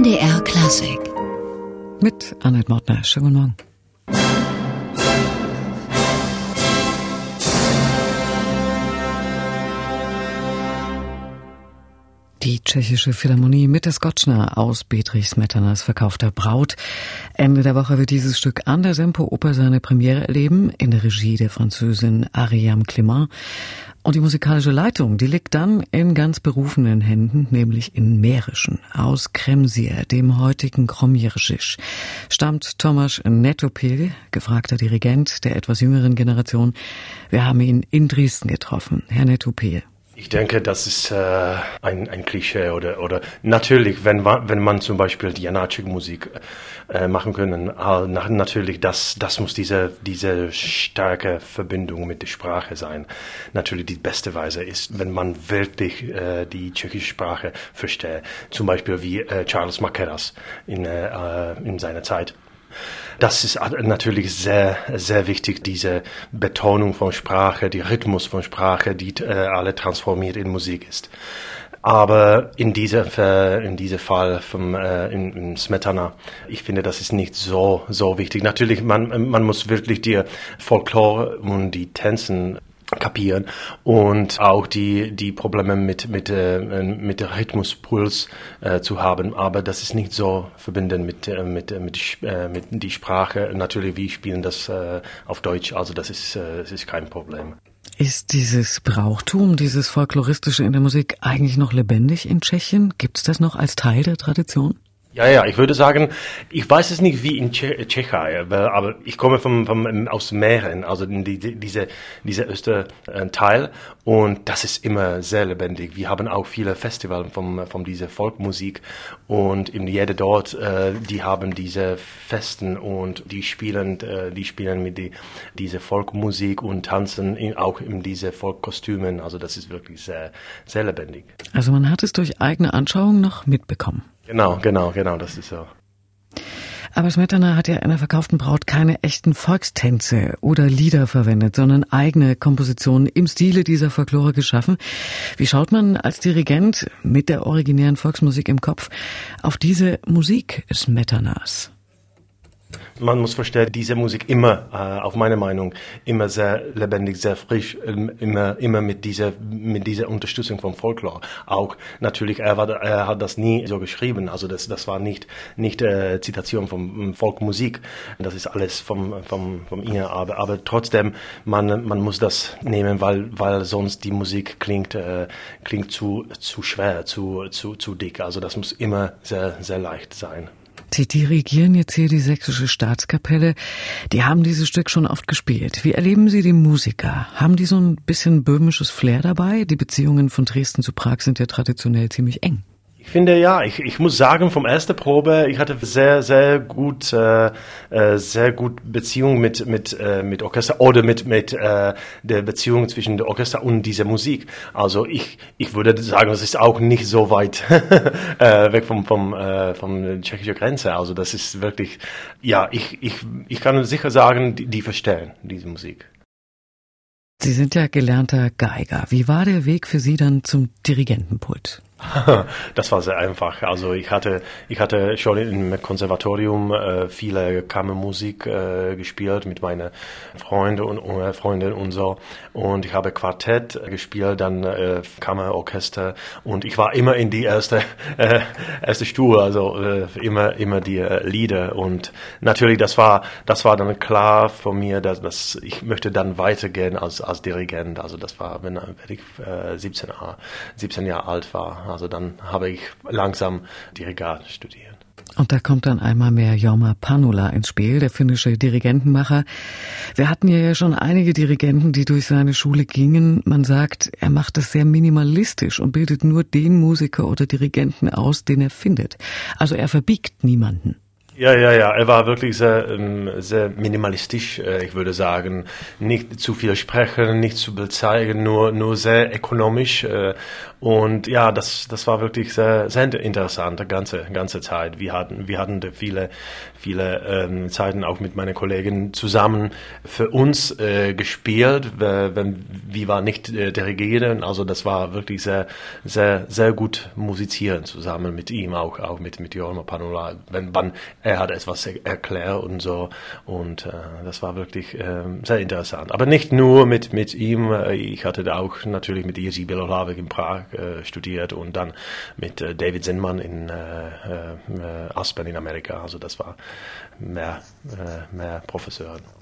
MDR Klassik. Mit Annette Mortner. Schönen guten Morgen. Tschechische Philharmonie mit der Skotschner aus Bedrich Smetanas verkaufter Braut. Ende der Woche wird dieses Stück an der Sempo Oper seine Premiere erleben, in der Regie der Französin Ariam Clement. Und die musikalische Leitung, die liegt dann in ganz berufenen Händen, nämlich in Mährischen. Aus Kremsier, dem heutigen Kromjerschisch, stammt Tomasz Netopil, gefragter Dirigent der etwas jüngeren Generation. Wir haben ihn in Dresden getroffen. Herr Netopil. Ich denke, das ist äh, ein, ein Klischee oder, oder natürlich, wenn wenn man zum Beispiel die Janacek-Musik äh, machen können, äh, natürlich, das, das muss diese, diese starke Verbindung mit der Sprache sein. Natürlich die beste Weise ist, wenn man wirklich äh, die tschechische Sprache versteht. Zum Beispiel wie äh, Charles Makeras in, äh, in seiner Zeit. Das ist natürlich sehr, sehr wichtig, diese Betonung von Sprache, die Rhythmus von Sprache, die äh, alle transformiert in Musik ist. Aber in diesem in diesem Fall vom äh, in, in Smetana, ich finde, das ist nicht so so wichtig. Natürlich, man man muss wirklich die Folklore und die Tänzen kapieren. Und auch die die Probleme mit mit äh, mit Rhythmuspuls äh, zu haben. Aber das ist nicht so verbunden mit äh, mit mit, äh, mit die Sprache. Natürlich wir spielen das äh, auf Deutsch. Also das ist äh, das ist kein Problem. Ist dieses Brauchtum, dieses Folkloristische in der Musik eigentlich noch lebendig in Tschechien? Gibt es das noch als Teil der Tradition? Ja, ja, ich würde sagen, ich weiß es nicht wie in Tschechei, aber ich komme vom, vom, aus Mähren, also die, diese, diese Österteil und das ist immer sehr lebendig. Wir haben auch viele Festivals von, von dieser Folkmusik und in jeder dort, äh, die haben diese Festen und die spielen, äh, die spielen mit die, diese Folkmusik und tanzen in, auch in diese Folkkostümen, also das ist wirklich sehr, sehr lebendig. Also man hat es durch eigene Anschauung noch mitbekommen. Genau, genau, genau, das ist so. Aber Smetana hat ja in der verkauften Braut keine echten Volkstänze oder Lieder verwendet, sondern eigene Kompositionen im Stile dieser Folklore geschaffen. Wie schaut man als Dirigent mit der originären Volksmusik im Kopf auf diese Musik Smetanas? Man muss verstehen, diese Musik immer, äh, auf meine Meinung, immer sehr lebendig, sehr frisch, ähm, immer, immer mit dieser, mit dieser Unterstützung vom Folklore. Auch natürlich, er, war, er hat das nie so geschrieben, also das, das war nicht, nicht äh, Zitation vom Folkmusik, das ist alles vom, vom, vom ihr, aber, aber trotzdem, man, man muss das nehmen, weil, weil sonst die Musik klingt, äh, klingt zu, zu schwer, zu, zu, zu dick, also das muss immer sehr, sehr leicht sein. Sie dirigieren jetzt hier die Sächsische Staatskapelle. Die haben dieses Stück schon oft gespielt. Wie erleben Sie die Musiker? Haben die so ein bisschen böhmisches Flair dabei? Die Beziehungen von Dresden zu Prag sind ja traditionell ziemlich eng. Ich finde ja, ich, ich muss sagen, vom ersten Probe, ich hatte sehr, sehr gut, äh, äh, sehr gut Beziehung mit, mit, äh, mit Orchester oder mit, mit äh, der Beziehung zwischen der Orchester und dieser Musik. Also ich, ich würde sagen, das ist auch nicht so weit äh, weg vom, vom, äh, vom tschechischen Grenze. Also das ist wirklich, ja, ich, ich, ich kann sicher sagen, die, die verstehen diese Musik. Sie sind ja gelernter Geiger. Wie war der Weg für Sie dann zum Dirigentenpult? Das war sehr einfach. Also ich hatte, ich hatte schon im Konservatorium äh, viele Kammermusik äh, gespielt mit meinen Freunden und äh, Freundinnen und so. Und ich habe Quartett gespielt, dann äh, Kammerorchester und ich war immer in die erste äh, erste Stuhl, also äh, immer immer die äh, Lieder. Und natürlich, das war das war dann klar von mir, dass, dass ich möchte dann weitergehen als als Dirigent. Also das war, wenn, wenn ich äh, 17, 17 Jahre alt war. Also dann habe ich langsam Dirigat studiert. Und da kommt dann einmal mehr Jorma Panula ins Spiel, der finnische Dirigentenmacher. Wir hatten ja schon einige Dirigenten, die durch seine Schule gingen. Man sagt, er macht das sehr minimalistisch und bildet nur den Musiker oder Dirigenten aus, den er findet. Also er verbiegt niemanden. Ja, ja, ja. Er war wirklich sehr, ähm, sehr minimalistisch, äh, ich würde sagen. Nicht zu viel sprechen, nicht zu viel zeigen, nur, nur sehr ökonomisch. Äh, und ja, das, das war wirklich sehr, sehr interessant, die ganze, ganze Zeit. Wir hatten, wir hatten viele, viele ähm, Zeiten auch mit meinen Kollegen zusammen für uns äh, gespielt. Wir waren nicht äh, dirigieren, also das war wirklich sehr, sehr, sehr gut musizieren zusammen mit ihm, auch, auch mit, mit Jorma Panula. Wenn, wann er hat etwas erklärt und so. Und äh, das war wirklich äh, sehr interessant. Aber nicht nur mit, mit ihm. Äh, ich hatte auch natürlich mit Jerzy Belohlavek in Prag äh, studiert und dann mit äh, David Sinnmann in äh, äh, Aspen in Amerika. Also das war mehr, äh, mehr Professoren.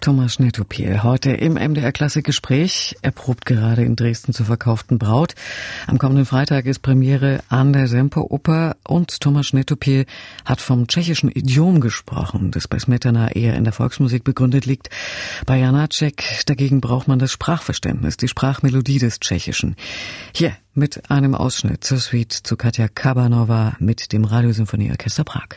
Thomas Nettopiel, heute im MDR Klassikgespräch. Er probt gerade in Dresden zur verkauften Braut. Am kommenden Freitag ist Premiere an der Semperoper und Thomas Nettopiel hat vom tschechischen Idiom gesprochen, das bei Smetana eher in der Volksmusik begründet liegt. Bei Janacek dagegen braucht man das Sprachverständnis, die Sprachmelodie des Tschechischen. Hier mit einem Ausschnitt zur Suite zu Katja Kabanova mit dem Radiosymphonieorchester Prag.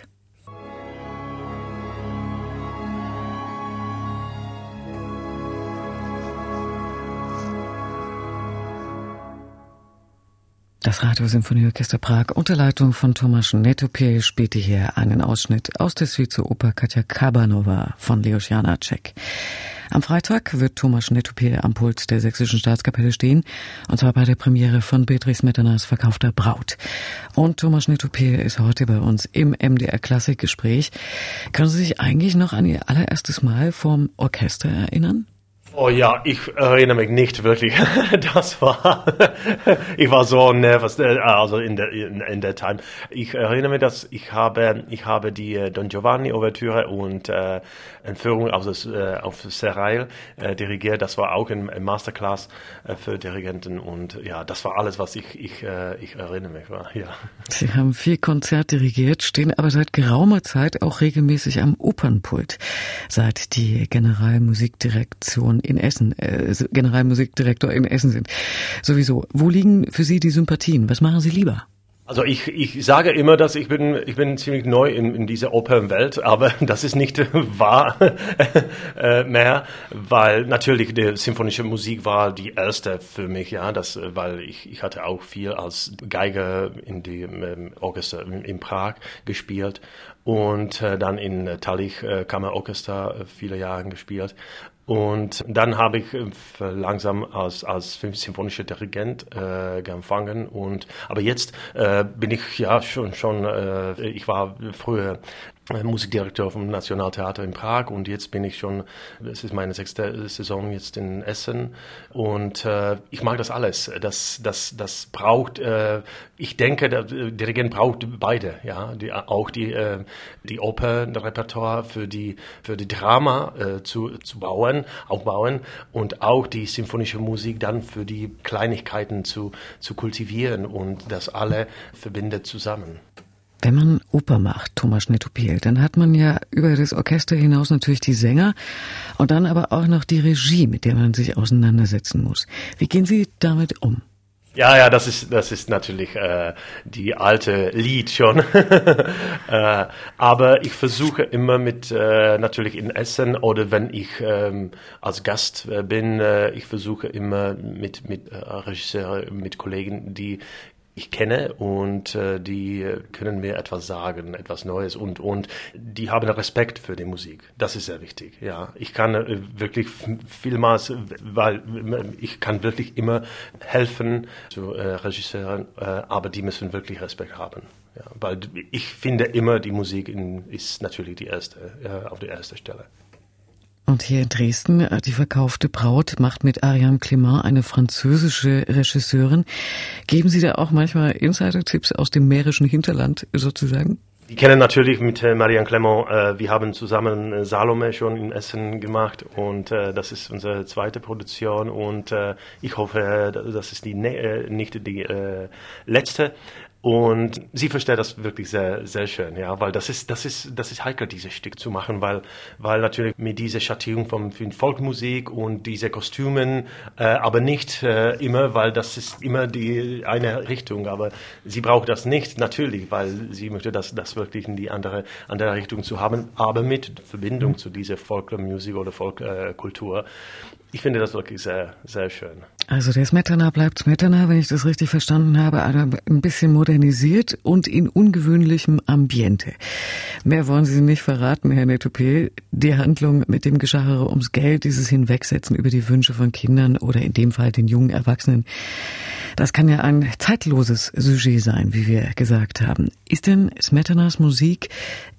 Das Radiosymphonieorchester Prag unter Leitung von Tomasz Netopie spielte hier einen Ausschnitt aus der Suite Oper Katja Kabanova von Leos Janacek. Am Freitag wird Thomas Netopie am Pult der Sächsischen Staatskapelle stehen, und zwar bei der Premiere von Beatrice Metanas Verkaufter Braut. Und Thomas Netopie ist heute bei uns im MDR Klassikgespräch. Können Sie sich eigentlich noch an Ihr allererstes Mal vom Orchester erinnern? Oh ja, ich erinnere mich nicht wirklich. Das war, ich war so nervös, äh, also in der, in, in der Time. Ich erinnere mich, dass ich habe, ich habe die äh, Don Giovanni Ouvertüre und äh, Entführung auf das, äh, auf Serail äh, dirigiert. Das war auch ein, Masterclass äh, für Dirigenten und ja, das war alles, was ich, ich, äh, ich erinnere mich. War, ja. Sie haben viel Konzert dirigiert, stehen aber seit geraumer Zeit auch regelmäßig am Opernpult. Seit die Generalmusikdirektion in Essen, äh, Generalmusikdirektor in Essen sind. Sowieso, wo liegen für Sie die Sympathien? Was machen Sie lieber? Also ich, ich sage immer, dass ich bin, ich bin ziemlich neu in, in dieser Opernwelt, aber das ist nicht wahr äh, mehr, weil natürlich die symphonische Musik war die erste für mich, ja, das, weil ich, ich hatte auch viel als Geiger in dem ähm, Orchester in, Prag gespielt und äh, dann in Tallich äh, Kammerorchester viele Jahre gespielt und dann habe ich äh, langsam als, als symphonischer Dirigent äh, gefangen. Und, aber jetzt äh, bin ich ja schon, schon äh, ich war früher Musikdirektor vom Nationaltheater in Prag und jetzt bin ich schon, es ist meine sechste Saison jetzt in Essen und äh, ich mag das alles. Das, das, das braucht, äh, ich denke, der Dirigent braucht beide, ja, die, auch die, äh, die Opernrepertoire für die, für die Drama äh, zu, zu bauen, aufbauen und auch die symphonische Musik dann für die Kleinigkeiten zu, zu kultivieren und das alle verbindet zusammen. Wenn man Oper macht, Thomas Netopil, dann hat man ja über das Orchester hinaus natürlich die Sänger und dann aber auch noch die Regie, mit der man sich auseinandersetzen muss. Wie gehen Sie damit um? Ja, ja, das ist das ist natürlich äh, die alte Lied schon. äh, aber ich versuche immer mit äh, natürlich in Essen oder wenn ich ähm, als Gast äh, bin, äh, ich versuche immer mit mit äh, Regisseuren, mit Kollegen, die ich kenne und äh, die können mir etwas sagen, etwas Neues und und die haben Respekt für die Musik. Das ist sehr wichtig. Ja, ich kann äh, wirklich vielmals, weil ich kann wirklich immer helfen zu äh, Regisseuren, äh, aber die müssen wirklich Respekt haben. Ja, weil ich finde immer, die Musik in, ist natürlich die erste, äh, auf der ersten Stelle. Und hier in Dresden, äh, die verkaufte Braut macht mit Ariane Clement eine französische Regisseurin. Geben Sie da auch manchmal Insider-Tipps aus dem mährischen Hinterland sozusagen? Die kennen natürlich mit äh, Marianne Clement. Äh, wir haben zusammen Salome schon in Essen gemacht und das ist unsere zweite Produktion und ich hoffe, das ist die nicht die letzte. Und sie versteht das wirklich sehr, sehr schön, ja, weil das ist, das ist, das ist heikel, dieses Stück zu machen, weil, weil natürlich mit dieser Schattierung von, von Folkmusik und diese Kostümen, äh, aber nicht äh, immer, weil das ist immer die eine Richtung, aber sie braucht das nicht, natürlich, weil sie möchte das, das wirklich in die andere, andere Richtung zu haben, aber mit Verbindung zu dieser Folkmusik oder Folkkultur. Ich finde das wirklich sehr, sehr schön. Also der Smetana bleibt Smetana, wenn ich das richtig verstanden habe, aber ein bisschen modernisiert und in ungewöhnlichem Ambiente. Mehr wollen Sie nicht verraten, Herr Netopé. Die Handlung mit dem Geschachere ums Geld, dieses Hinwegsetzen über die Wünsche von Kindern oder in dem Fall den jungen Erwachsenen, das kann ja ein zeitloses Sujet sein, wie wir gesagt haben. Ist denn Smetanas Musik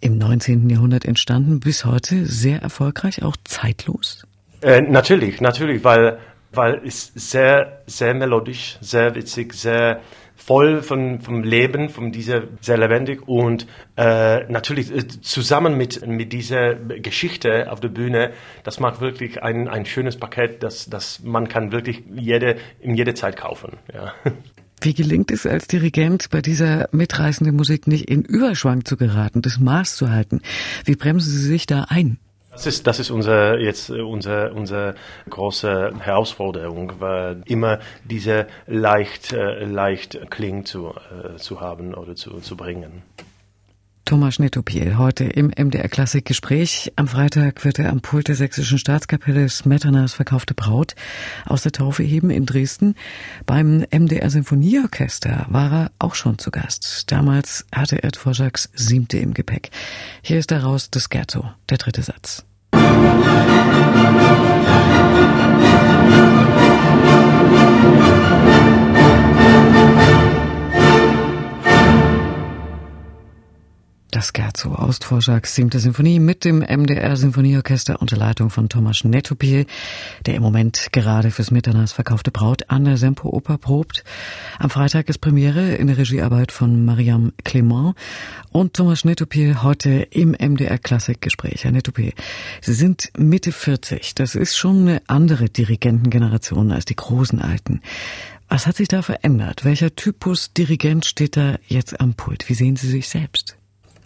im 19. Jahrhundert entstanden, bis heute sehr erfolgreich, auch zeitlos? Äh, natürlich, natürlich, weil, weil es sehr, sehr melodisch, sehr witzig, sehr voll von, vom Leben, von dieser, sehr lebendig und äh, natürlich äh, zusammen mit, mit dieser Geschichte auf der Bühne, das macht wirklich ein, ein schönes Paket, das, das man kann wirklich jede, in jeder Zeit kaufen. Ja. Wie gelingt es als Dirigent, bei dieser mitreißenden Musik nicht in Überschwang zu geraten, das Maß zu halten? Wie bremsen Sie sich da ein? Das ist, das ist unser, jetzt äh, unsere, unsere große Herausforderung, weil immer diese leicht, äh, leicht Kling zu, äh, zu haben oder zu, zu bringen. Thomas Schnittopiel heute im MDR Klassik Gespräch. Am Freitag wird er am Pult der Sächsischen Staatskapelle Smetanas verkaufte Braut aus der Taufe heben in Dresden. Beim MDR Sinfonieorchester war er auch schon zu Gast. Damals hatte er Dvořáks Siebte im Gepäck. Hier ist daraus das Scherzo, der dritte Satz. Das Scherzo aus siebte Sinfonie mit dem MDR Sinfonieorchester unter Leitung von Thomas Netopil, der im Moment gerade fürs Mitternachts verkaufte Braut an der Sempo Oper probt. Am Freitag ist Premiere in der Regiearbeit von Mariam Clement und Thomas Netopil heute im MDR Klassikgespräch. Herr Netopil, Sie sind Mitte 40. Das ist schon eine andere Dirigentengeneration als die großen Alten. Was hat sich da verändert? Welcher Typus Dirigent steht da jetzt am Pult? Wie sehen Sie sich selbst?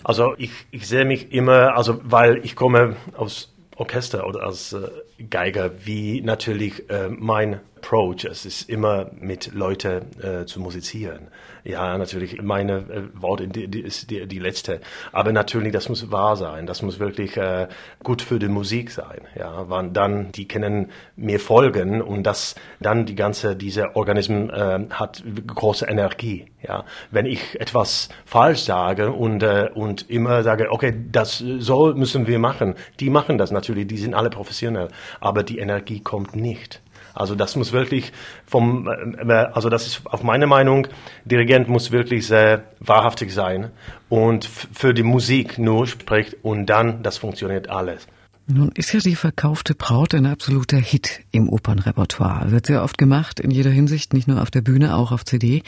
Also ich, ich sehe mich immer, also weil ich komme aus Orchester oder als äh, Geiger, wie natürlich äh, mein Approach, es ist immer mit Leuten äh, zu musizieren. Ja, natürlich, meine äh, Worte die, die ist die, die letzte. Aber natürlich, das muss wahr sein. Das muss wirklich äh, gut für die Musik sein. Ja, wann dann, die können mir folgen und das dann die ganze, diese Organismus äh, hat große Energie. Ja, wenn ich etwas falsch sage und, äh, und immer sage, okay, das so müssen wir machen. Die machen das natürlich, die sind alle professionell. Aber die Energie kommt nicht. Also das muss wirklich vom, äh, also das ist auf meine Meinung, Dirigent muss wirklich sehr wahrhaftig sein und für die Musik nur spricht und dann, das funktioniert alles. Nun ist ja die verkaufte Braut ein absoluter Hit im Opernrepertoire. Wird sehr oft gemacht, in jeder Hinsicht, nicht nur auf der Bühne, auch auf CD.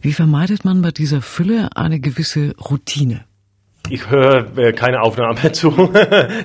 Wie vermeidet man bei dieser Fülle eine gewisse Routine? Ich höre äh, keine Aufnahme zu.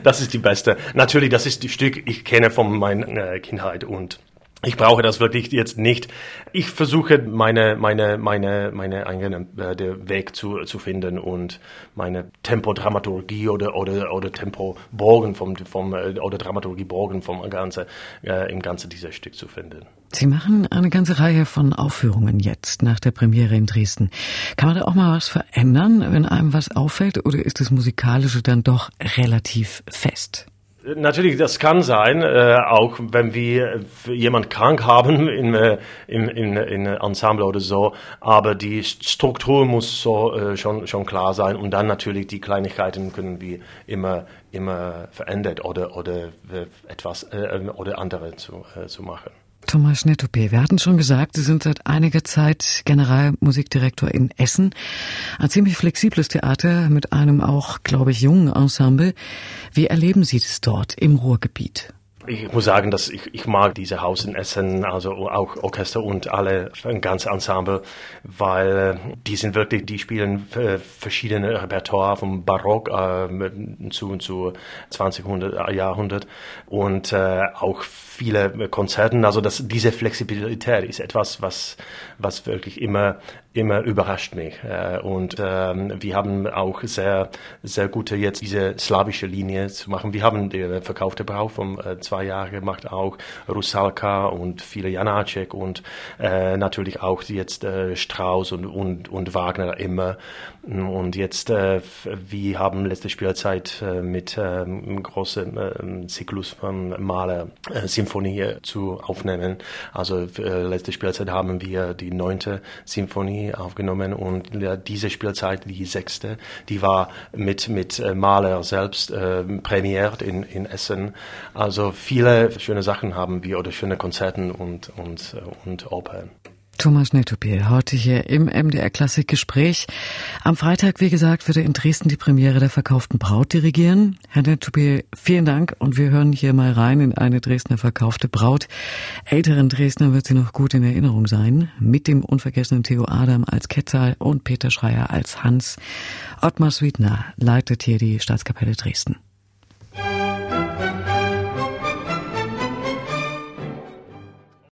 das ist die beste. Natürlich, das ist die Stück, ich kenne von meiner äh, Kindheit und ich brauche das wirklich jetzt nicht. Ich versuche meine meine meine meine eigene äh, der Weg zu zu finden und meine Tempodramaturgie oder oder oder Tempo Borgen vom vom äh, oder Dramaturgie Borgen vom ganze äh, im ganze dieser Stück zu finden. Sie machen eine ganze Reihe von Aufführungen jetzt nach der Premiere in Dresden. Kann man da auch mal was verändern, wenn einem was auffällt, oder ist das Musikalische dann doch relativ fest? Natürlich, das kann sein, äh, auch wenn wir jemand krank haben in, äh, in, in Ensemble oder so. Aber die Struktur muss so äh, schon schon klar sein und dann natürlich die Kleinigkeiten können wir immer immer verändert oder oder äh, etwas äh, oder andere zu äh, zu machen. Thomas Schnettopé, wir hatten schon gesagt, Sie sind seit einiger Zeit Generalmusikdirektor in Essen. Ein ziemlich flexibles Theater mit einem auch, glaube ich, jungen Ensemble. Wie erleben Sie das dort im Ruhrgebiet? Ich muss sagen, dass ich, ich mag diese Haus in Essen, also auch Orchester und alle, ein ganzes Ensemble, weil äh, die sind wirklich, die spielen äh, verschiedene Repertoire vom Barock äh, zu, zu 20. Jahrhundert und äh, auch viele Konzerten. Also das, diese Flexibilität ist etwas, was, was wirklich immer immer überrascht mich. Äh, und ähm, wir haben auch sehr, sehr gute jetzt diese slawische Linie zu machen. Wir haben die verkaufte Brau von äh, zwei Jahren gemacht, auch Rusalka und viele Janacek und äh, natürlich auch jetzt äh, Strauss und, und, und Wagner immer. Und jetzt, äh, wir haben letzte Spielzeit äh, mit ähm, großen äh, Zyklus von Maler äh, Symphonie zu aufnehmen. Also äh, letzte Spielzeit haben wir die neunte Symphonie aufgenommen und diese Spielzeit, die sechste, die war mit, mit äh, Mahler selbst äh, prämiert in, in Essen. Also viele schöne Sachen haben wir oder schöne Konzerten und, und, äh, und Opern. Thomas Nettopiel, heute hier im MDR Klassikgespräch. Am Freitag, wie gesagt, wird er in Dresden die Premiere der verkauften Braut dirigieren. Herr Nettopiel, vielen Dank und wir hören hier mal rein in eine Dresdner verkaufte Braut. Älteren Dresdner wird sie noch gut in Erinnerung sein. Mit dem unvergessenen Theo Adam als Ketzal und Peter Schreier als Hans. Ottmar Swiedner leitet hier die Staatskapelle Dresden.